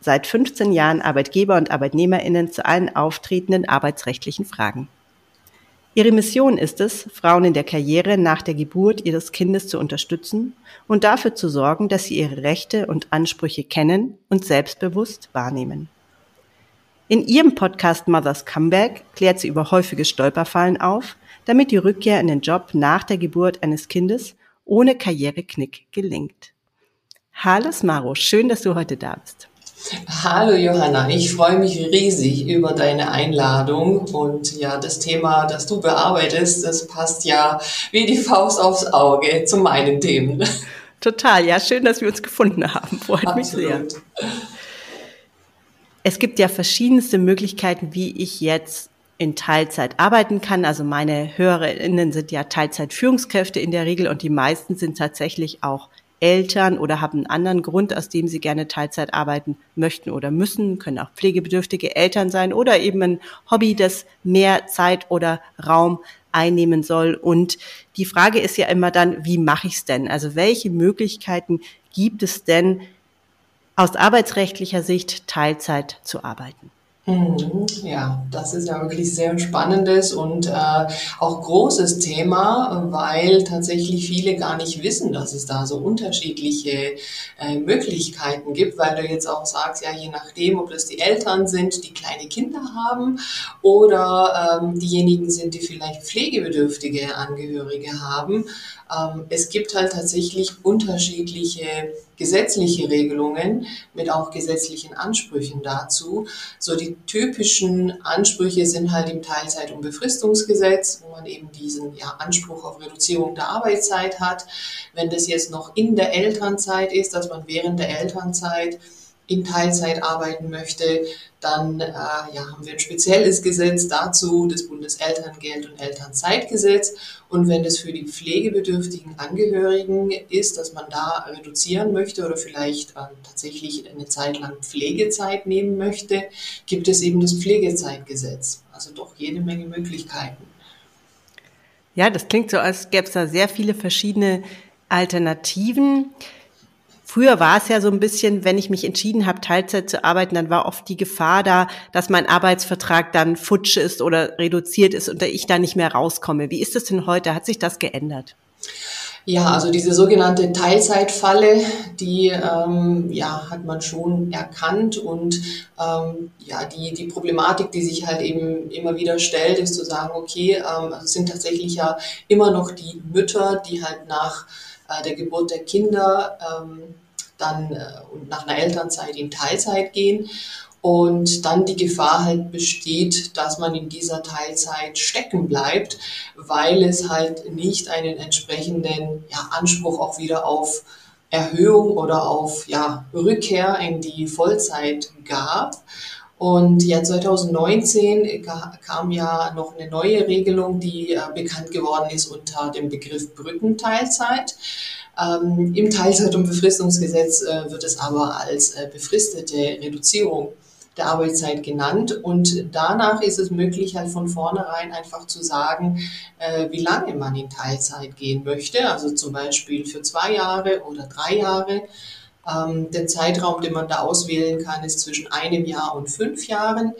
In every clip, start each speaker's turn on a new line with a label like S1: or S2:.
S1: seit 15 Jahren Arbeitgeber und Arbeitnehmerinnen zu allen auftretenden arbeitsrechtlichen Fragen. Ihre Mission ist es, Frauen in der Karriere nach der Geburt ihres Kindes zu unterstützen und dafür zu sorgen, dass sie ihre Rechte und Ansprüche kennen und selbstbewusst wahrnehmen. In ihrem Podcast Mother's Comeback klärt sie über häufige Stolperfallen auf, damit die Rückkehr in den Job nach der Geburt eines Kindes ohne Karriereknick gelingt. Hallo Smaro, schön, dass du heute da bist.
S2: Hallo Johanna, ich freue mich riesig über deine Einladung und ja, das Thema, das du bearbeitest, das passt ja wie die Faust aufs Auge zu meinen Themen.
S1: Total, ja, schön, dass wir uns gefunden haben. Freut Absolut. mich sehr. Es gibt ja verschiedenste Möglichkeiten, wie ich jetzt in Teilzeit arbeiten kann. Also meine HörerInnen sind ja Teilzeitführungskräfte in der Regel und die meisten sind tatsächlich auch Eltern oder haben einen anderen Grund, aus dem sie gerne Teilzeit arbeiten möchten oder müssen, können auch pflegebedürftige Eltern sein oder eben ein Hobby, das mehr Zeit oder Raum einnehmen soll. Und die Frage ist ja immer dann, wie mache ich es denn? Also welche Möglichkeiten gibt es denn aus arbeitsrechtlicher Sicht Teilzeit zu arbeiten?
S2: Mhm. Ja, das ist ja wirklich sehr spannendes und äh, auch großes Thema, weil tatsächlich viele gar nicht wissen, dass es da so unterschiedliche äh, Möglichkeiten gibt, weil du jetzt auch sagst, ja, je nachdem, ob das die Eltern sind, die kleine Kinder haben oder ähm, diejenigen sind, die vielleicht pflegebedürftige Angehörige haben. Ähm, es gibt halt tatsächlich unterschiedliche gesetzliche Regelungen mit auch gesetzlichen Ansprüchen dazu. So die typischen Ansprüche sind halt im Teilzeit- und Befristungsgesetz, wo man eben diesen ja, Anspruch auf Reduzierung der Arbeitszeit hat. Wenn das jetzt noch in der Elternzeit ist, dass man während der Elternzeit in Teilzeit arbeiten möchte, dann äh, ja, haben wir ein spezielles Gesetz dazu, das Bundeselterngeld- und Elternzeitgesetz. Und wenn das für die pflegebedürftigen Angehörigen ist, dass man da reduzieren möchte oder vielleicht äh, tatsächlich eine Zeit lang Pflegezeit nehmen möchte, gibt es eben das Pflegezeitgesetz. Also doch jede Menge Möglichkeiten.
S1: Ja, das klingt so, als gäbe es da sehr viele verschiedene Alternativen. Früher war es ja so ein bisschen, wenn ich mich entschieden habe, Teilzeit zu arbeiten, dann war oft die Gefahr da, dass mein Arbeitsvertrag dann futsch ist oder reduziert ist und ich da nicht mehr rauskomme. Wie ist das denn heute? Hat sich das geändert?
S2: Ja, also diese sogenannte Teilzeitfalle, die ähm, ja, hat man schon erkannt und ähm, ja, die, die Problematik, die sich halt eben immer wieder stellt, ist zu sagen, okay, ähm, also es sind tatsächlich ja immer noch die Mütter, die halt nach äh, der Geburt der Kinder ähm, dann äh, und nach einer Elternzeit in Teilzeit gehen und dann die Gefahr halt besteht, dass man in dieser Teilzeit stecken bleibt, weil es halt nicht einen entsprechenden ja, Anspruch auch wieder auf Erhöhung oder auf ja, Rückkehr in die Vollzeit gab. Und ja, 2019 kam ja noch eine neue Regelung, die äh, bekannt geworden ist unter dem Begriff Brückenteilzeit. Ähm, Im Teilzeit- und Befristungsgesetz äh, wird es aber als äh, befristete Reduzierung der Arbeitszeit genannt. Und danach ist es möglich, halt von vornherein einfach zu sagen, äh, wie lange man in Teilzeit gehen möchte. Also zum Beispiel für zwei Jahre oder drei Jahre. Ähm, der Zeitraum, den man da auswählen kann, ist zwischen einem Jahr und fünf Jahren.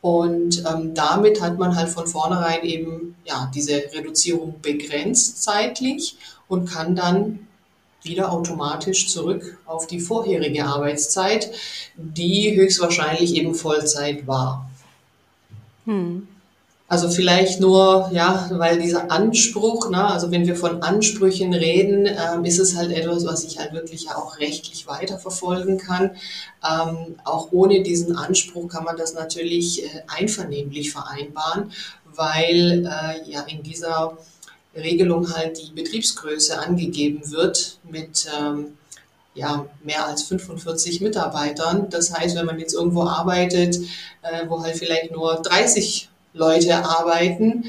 S2: Und ähm, damit hat man halt von vornherein eben ja, diese Reduzierung begrenzt zeitlich und kann dann wieder automatisch zurück auf die vorherige Arbeitszeit, die höchstwahrscheinlich eben Vollzeit war. Hm. Also vielleicht nur, ja, weil dieser Anspruch, ne, also wenn wir von Ansprüchen reden, ähm, ist es halt etwas, was ich halt wirklich ja auch rechtlich weiterverfolgen kann. Ähm, auch ohne diesen Anspruch kann man das natürlich äh, einvernehmlich vereinbaren, weil äh, ja in dieser Regelung halt die Betriebsgröße angegeben wird mit ähm, ja, mehr als 45 Mitarbeitern. Das heißt, wenn man jetzt irgendwo arbeitet, äh, wo halt vielleicht nur 30 Leute arbeiten,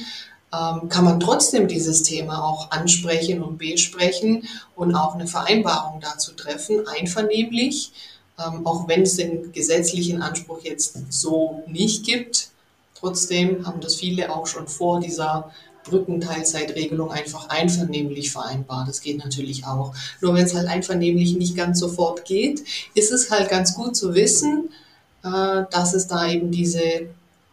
S2: ähm, kann man trotzdem dieses Thema auch ansprechen und besprechen und auch eine Vereinbarung dazu treffen, einvernehmlich, ähm, auch wenn es den gesetzlichen Anspruch jetzt so nicht gibt. Trotzdem haben das viele auch schon vor dieser Brückenteilzeitregelung einfach einvernehmlich vereinbart. Das geht natürlich auch. Nur wenn es halt einvernehmlich nicht ganz sofort geht, ist es halt ganz gut zu wissen, äh, dass es da eben diese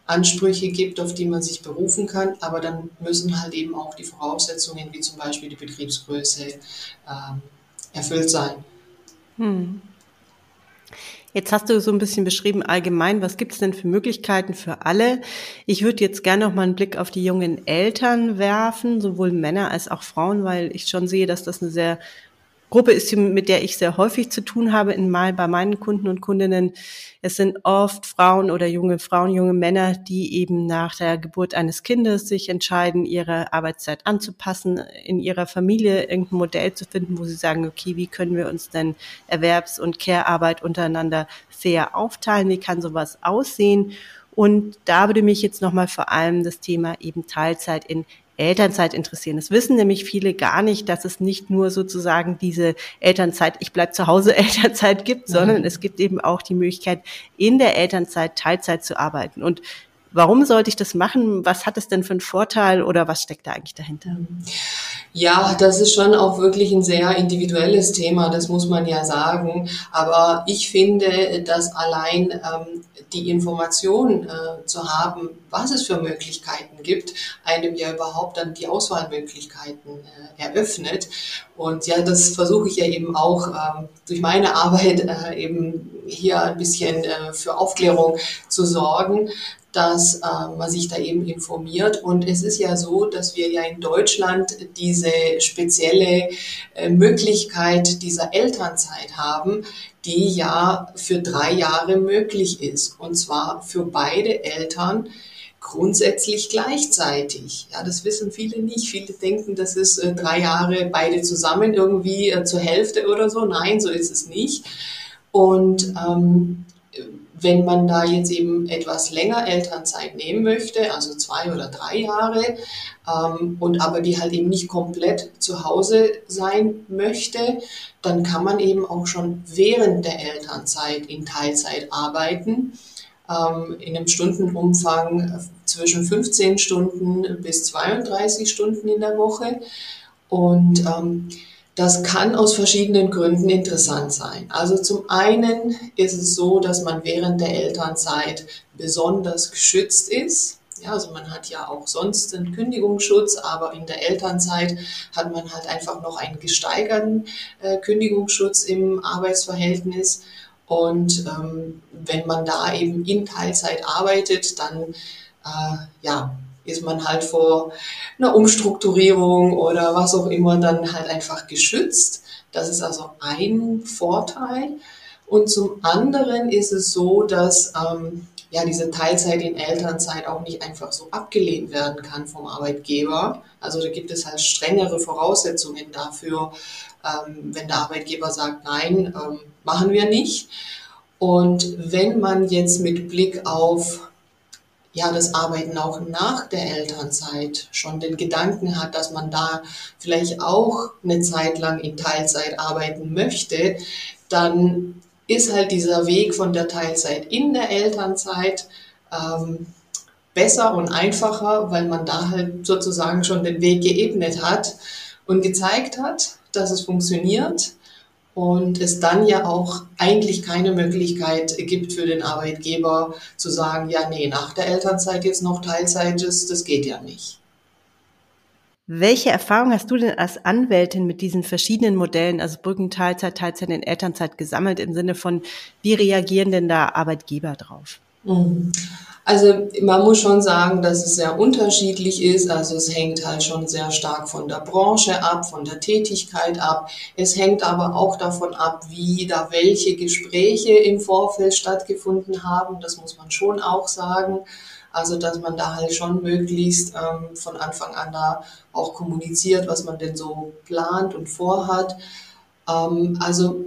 S2: Ansprüche gibt, auf die man sich berufen kann, aber dann müssen halt eben auch die Voraussetzungen, wie zum Beispiel die Betriebsgröße, ähm, erfüllt sein. Hm.
S1: Jetzt hast du so ein bisschen beschrieben allgemein, was gibt es denn für Möglichkeiten für alle? Ich würde jetzt gerne noch mal einen Blick auf die jungen Eltern werfen, sowohl Männer als auch Frauen, weil ich schon sehe, dass das eine sehr Gruppe ist, mit der ich sehr häufig zu tun habe in mal bei meinen Kunden und Kundinnen. Es sind oft Frauen oder junge Frauen, junge Männer, die eben nach der Geburt eines Kindes sich entscheiden, ihre Arbeitszeit anzupassen, in ihrer Familie irgendein Modell zu finden, wo sie sagen, okay, wie können wir uns denn Erwerbs- und Care-Arbeit untereinander fair aufteilen? Wie kann sowas aussehen? Und da würde mich jetzt nochmal vor allem das Thema eben Teilzeit in Elternzeit interessieren. Es wissen nämlich viele gar nicht, dass es nicht nur sozusagen diese Elternzeit, ich bleib zu Hause Elternzeit gibt, sondern es gibt eben auch die Möglichkeit, in der Elternzeit Teilzeit zu arbeiten. Und Warum sollte ich das machen? Was hat es denn für einen Vorteil oder was steckt da eigentlich dahinter?
S2: Ja, das ist schon auch wirklich ein sehr individuelles Thema, das muss man ja sagen. Aber ich finde, dass allein ähm, die Information äh, zu haben, was es für Möglichkeiten gibt, einem ja überhaupt dann die Auswahlmöglichkeiten äh, eröffnet. Und ja, das versuche ich ja eben auch äh, durch meine Arbeit äh, eben hier ein bisschen äh, für Aufklärung zu sorgen, dass äh, man sich da eben informiert. Und es ist ja so, dass wir ja in Deutschland diese spezielle äh, Möglichkeit dieser Elternzeit haben, die ja für drei Jahre möglich ist. Und zwar für beide Eltern grundsätzlich gleichzeitig. Ja, das wissen viele nicht. Viele denken, das ist äh, drei Jahre beide zusammen irgendwie äh, zur Hälfte oder so. Nein, so ist es nicht. Und ähm, wenn man da jetzt eben etwas länger Elternzeit nehmen möchte, also zwei oder drei Jahre, ähm, und aber die halt eben nicht komplett zu Hause sein möchte, dann kann man eben auch schon während der Elternzeit in Teilzeit arbeiten, ähm, in einem Stundenumfang zwischen 15 Stunden bis 32 Stunden in der Woche. Und ähm, das kann aus verschiedenen Gründen interessant sein. Also zum einen ist es so, dass man während der Elternzeit besonders geschützt ist. Ja, also man hat ja auch sonst einen Kündigungsschutz, aber in der Elternzeit hat man halt einfach noch einen gesteigerten äh, Kündigungsschutz im Arbeitsverhältnis. Und ähm, wenn man da eben in Teilzeit arbeitet, dann äh, ja, ist man halt vor einer Umstrukturierung oder was auch immer dann halt einfach geschützt. Das ist also ein Vorteil. Und zum anderen ist es so, dass ähm, ja diese Teilzeit in Elternzeit auch nicht einfach so abgelehnt werden kann vom Arbeitgeber. Also da gibt es halt strengere Voraussetzungen dafür, ähm, wenn der Arbeitgeber sagt, nein, ähm, machen wir nicht. Und wenn man jetzt mit Blick auf ja, das Arbeiten auch nach der Elternzeit schon den Gedanken hat, dass man da vielleicht auch eine Zeit lang in Teilzeit arbeiten möchte, dann ist halt dieser Weg von der Teilzeit in der Elternzeit ähm, besser und einfacher, weil man da halt sozusagen schon den Weg geebnet hat und gezeigt hat, dass es funktioniert und es dann ja auch eigentlich keine Möglichkeit gibt für den Arbeitgeber zu sagen, ja, nee, nach der Elternzeit jetzt noch Teilzeit ist, das geht ja nicht.
S1: Welche Erfahrung hast du denn als Anwältin mit diesen verschiedenen Modellen, also Brückenteilzeit, Teilzeit in Elternzeit gesammelt im Sinne von, wie reagieren denn da Arbeitgeber drauf?
S2: Mhm. Also man muss schon sagen, dass es sehr unterschiedlich ist. Also es hängt halt schon sehr stark von der Branche ab, von der Tätigkeit ab. Es hängt aber auch davon ab, wie da welche Gespräche im Vorfeld stattgefunden haben. Das muss man schon auch sagen. Also dass man da halt schon möglichst ähm, von Anfang an da auch kommuniziert, was man denn so plant und vorhat. Ähm, also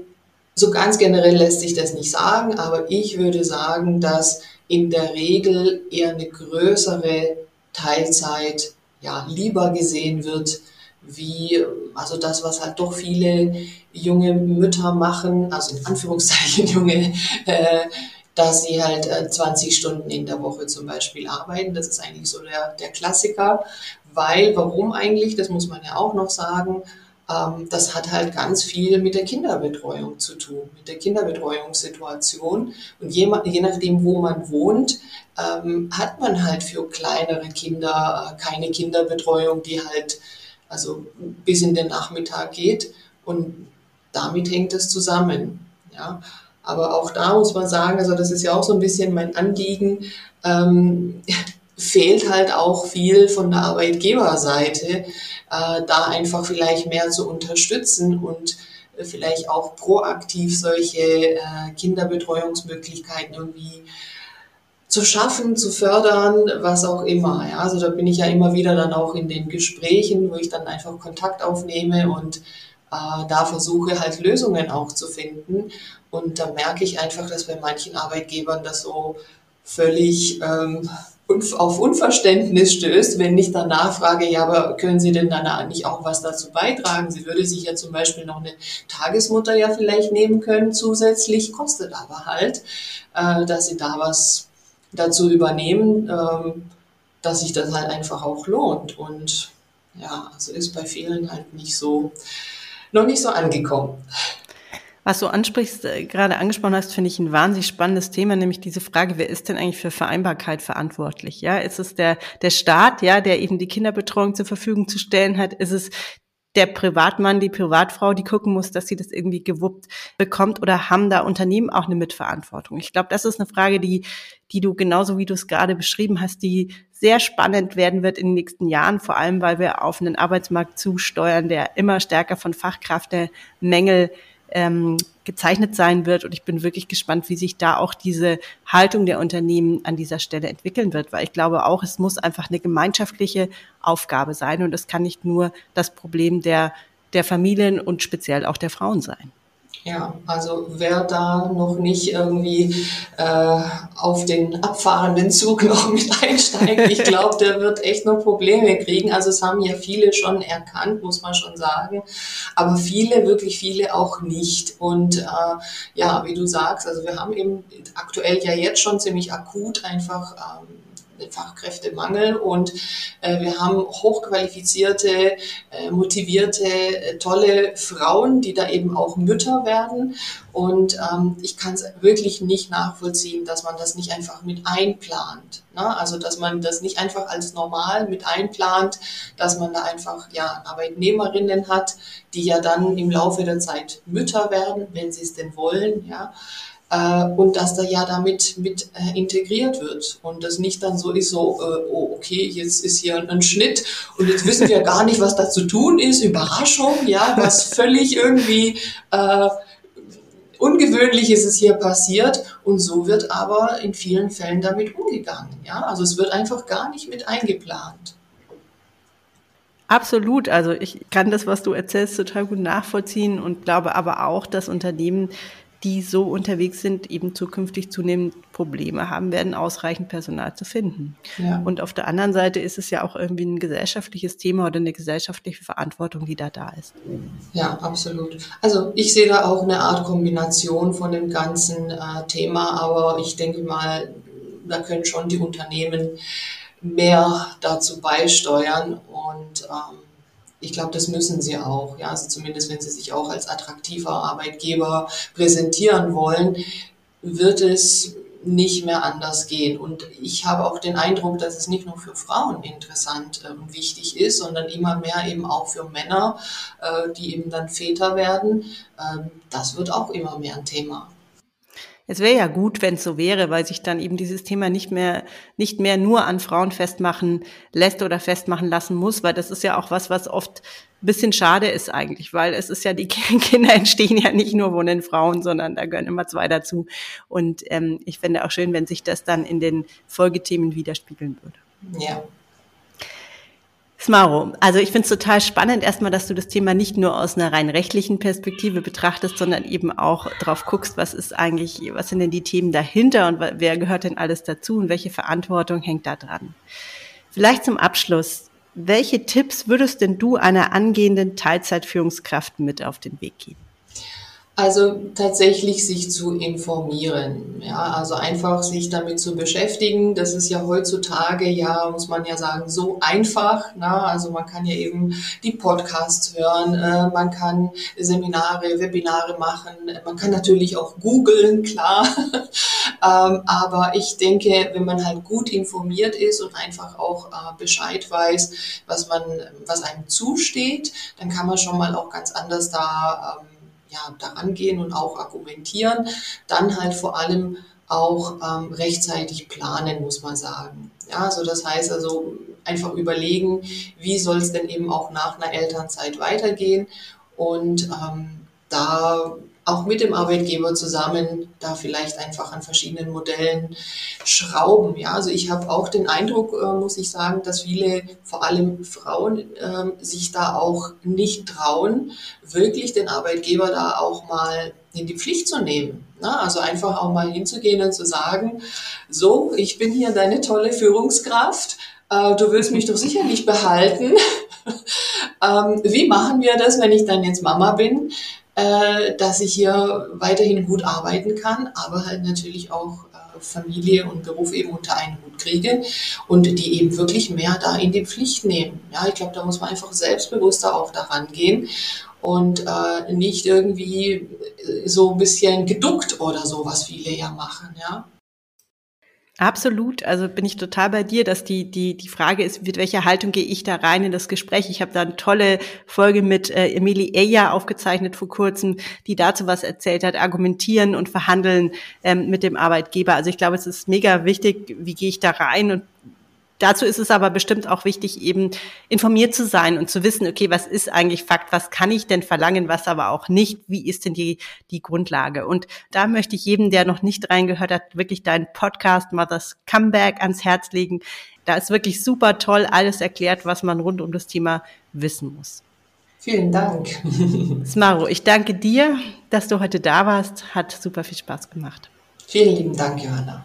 S2: so ganz generell lässt sich das nicht sagen, aber ich würde sagen, dass in der Regel eher eine größere Teilzeit ja, lieber gesehen wird, wie also das, was halt doch viele junge Mütter machen, also in Anführungszeichen junge, äh, dass sie halt äh, 20 Stunden in der Woche zum Beispiel arbeiten. Das ist eigentlich so der, der Klassiker. Weil, warum eigentlich, das muss man ja auch noch sagen, das hat halt ganz viel mit der Kinderbetreuung zu tun, mit der Kinderbetreuungssituation. Und je, je nachdem, wo man wohnt, ähm, hat man halt für kleinere Kinder äh, keine Kinderbetreuung, die halt also bis in den Nachmittag geht. Und damit hängt es zusammen. Ja. Aber auch da muss man sagen, also das ist ja auch so ein bisschen mein Anliegen, ähm, fehlt halt auch viel von der Arbeitgeberseite, äh, da einfach vielleicht mehr zu unterstützen und äh, vielleicht auch proaktiv solche äh, Kinderbetreuungsmöglichkeiten irgendwie zu schaffen, zu fördern, was auch immer. Ja, also da bin ich ja immer wieder dann auch in den Gesprächen, wo ich dann einfach Kontakt aufnehme und äh, da versuche halt Lösungen auch zu finden. Und da merke ich einfach, dass bei manchen Arbeitgebern das so völlig ähm, auf Unverständnis stößt, wenn ich dann nachfrage, ja, aber können Sie denn dann nicht auch was dazu beitragen? Sie würde sich ja zum Beispiel noch eine Tagesmutter ja vielleicht nehmen können zusätzlich, kostet aber halt, äh, dass Sie da was dazu übernehmen, ähm, dass sich das halt einfach auch lohnt. Und ja, also ist bei vielen halt nicht so, noch nicht so angekommen.
S1: Was du ansprichst, äh, gerade angesprochen hast, finde ich ein wahnsinnig spannendes Thema, nämlich diese Frage, wer ist denn eigentlich für Vereinbarkeit verantwortlich? Ja, ist es der, der Staat, ja, der eben die Kinderbetreuung zur Verfügung zu stellen hat? Ist es der Privatmann, die Privatfrau, die gucken muss, dass sie das irgendwie gewuppt bekommt oder haben da Unternehmen auch eine Mitverantwortung? Ich glaube, das ist eine Frage, die, die du genauso wie du es gerade beschrieben hast, die sehr spannend werden wird in den nächsten Jahren, vor allem weil wir auf einen Arbeitsmarkt zusteuern, der immer stärker von Fachkräftemängel ähm, gezeichnet sein wird. Und ich bin wirklich gespannt, wie sich da auch diese Haltung der Unternehmen an dieser Stelle entwickeln wird, weil ich glaube auch, es muss einfach eine gemeinschaftliche Aufgabe sein und es kann nicht nur das Problem der, der Familien und speziell auch der Frauen sein.
S2: Ja, also wer da noch nicht irgendwie äh, auf den abfahrenden Zug noch mit einsteigt, ich glaube, der wird echt noch Probleme kriegen. Also es haben ja viele schon erkannt, muss man schon sagen, aber viele, wirklich viele auch nicht. Und äh, ja, wie du sagst, also wir haben eben aktuell ja jetzt schon ziemlich akut einfach ähm, Fachkräftemangel und äh, wir haben hochqualifizierte, äh, motivierte, äh, tolle Frauen, die da eben auch Mütter werden. Und ähm, ich kann es wirklich nicht nachvollziehen, dass man das nicht einfach mit einplant. Ne? Also dass man das nicht einfach als normal mit einplant, dass man da einfach ja Arbeitnehmerinnen hat, die ja dann im Laufe der Zeit Mütter werden, wenn sie es denn wollen. Ja äh, und dass da ja damit mit äh, integriert wird und das nicht dann so ist, so, äh, oh, okay, jetzt ist hier ein, ein, Schnitt und jetzt wissen wir gar nicht, was da zu tun ist, Überraschung, ja, was völlig irgendwie äh, ungewöhnlich ist es hier passiert und so wird aber in vielen Fällen damit umgegangen, ja, also es wird einfach gar nicht mit eingeplant.
S1: Absolut. Also ich kann das, was du erzählst, total gut nachvollziehen und glaube aber auch, dass Unternehmen die so unterwegs sind, eben zukünftig zunehmend Probleme haben werden, ausreichend Personal zu finden. Ja. Und auf der anderen Seite ist es ja auch irgendwie ein gesellschaftliches Thema oder eine gesellschaftliche Verantwortung, die da da ist.
S2: Ja, absolut. Also ich sehe da auch eine Art Kombination von dem ganzen äh, Thema, aber ich denke mal, da können schon die Unternehmen mehr dazu beisteuern und ähm, ich glaube, das müssen sie auch. Ja, also zumindest wenn sie sich auch als attraktiver Arbeitgeber präsentieren wollen, wird es nicht mehr anders gehen. Und ich habe auch den Eindruck, dass es nicht nur für Frauen interessant und wichtig ist, sondern immer mehr eben auch für Männer, äh, die eben dann Väter werden. Ähm, das wird auch immer mehr ein Thema.
S1: Es wäre ja gut, wenn es so wäre, weil sich dann eben dieses Thema nicht mehr, nicht mehr nur an Frauen festmachen lässt oder festmachen lassen muss, weil das ist ja auch was, was oft ein bisschen schade ist eigentlich, weil es ist ja, die Kinder entstehen ja nicht nur von den Frauen, sondern da gehören immer zwei dazu. Und ähm, ich fände auch schön, wenn sich das dann in den Folgethemen widerspiegeln würde.
S2: Ja,
S1: Smaro, also ich finde es total spannend erstmal, dass du das Thema nicht nur aus einer rein rechtlichen Perspektive betrachtest, sondern eben auch drauf guckst, was ist eigentlich, was sind denn die Themen dahinter und wer gehört denn alles dazu und welche Verantwortung hängt da dran. Vielleicht zum Abschluss, welche Tipps würdest denn du einer angehenden Teilzeitführungskraft mit auf den Weg geben?
S2: Also tatsächlich sich zu informieren, ja, also einfach sich damit zu beschäftigen. Das ist ja heutzutage ja, muss man ja sagen, so einfach. Na? Also man kann ja eben die Podcasts hören, äh, man kann Seminare, Webinare machen, man kann natürlich auch googeln, klar. ähm, aber ich denke, wenn man halt gut informiert ist und einfach auch äh, Bescheid weiß, was man, was einem zusteht, dann kann man schon mal auch ganz anders da ähm, ja, daran gehen und auch argumentieren. Dann halt vor allem auch ähm, rechtzeitig planen, muss man sagen. Ja, also das heißt also einfach überlegen, wie soll es denn eben auch nach einer Elternzeit weitergehen und ähm, da auch mit dem Arbeitgeber zusammen da vielleicht einfach an verschiedenen Modellen schrauben. Ja, also ich habe auch den Eindruck, äh, muss ich sagen, dass viele, vor allem Frauen, äh, sich da auch nicht trauen, wirklich den Arbeitgeber da auch mal in die Pflicht zu nehmen. Na, also einfach auch mal hinzugehen und zu sagen, so, ich bin hier deine tolle Führungskraft, äh, du willst mich doch sicher nicht behalten. ähm, wie machen wir das, wenn ich dann jetzt Mama bin? Äh, dass ich hier weiterhin gut arbeiten kann, aber halt natürlich auch äh, Familie und Beruf eben unter einen Hut kriege und die eben wirklich mehr da in die Pflicht nehmen. Ja, ich glaube, da muss man einfach selbstbewusster auch daran gehen und äh, nicht irgendwie so ein bisschen geduckt oder so, was viele ja machen, ja.
S1: Absolut, also bin ich total bei dir, dass die die die Frage ist, mit welcher Haltung gehe ich da rein in das Gespräch. Ich habe da eine tolle Folge mit äh, Emily Eya aufgezeichnet vor kurzem, die dazu was erzählt hat, argumentieren und verhandeln ähm, mit dem Arbeitgeber. Also ich glaube, es ist mega wichtig, wie gehe ich da rein und Dazu ist es aber bestimmt auch wichtig, eben informiert zu sein und zu wissen, okay, was ist eigentlich Fakt, was kann ich denn verlangen, was aber auch nicht, wie ist denn die, die Grundlage? Und da möchte ich jedem, der noch nicht reingehört hat, wirklich deinen Podcast Mothers Comeback ans Herz legen. Da ist wirklich super toll alles erklärt, was man rund um das Thema wissen muss.
S2: Vielen Dank.
S1: Smaro, ich danke dir, dass du heute da warst. Hat super viel Spaß gemacht.
S2: Vielen lieben Dank, Johanna.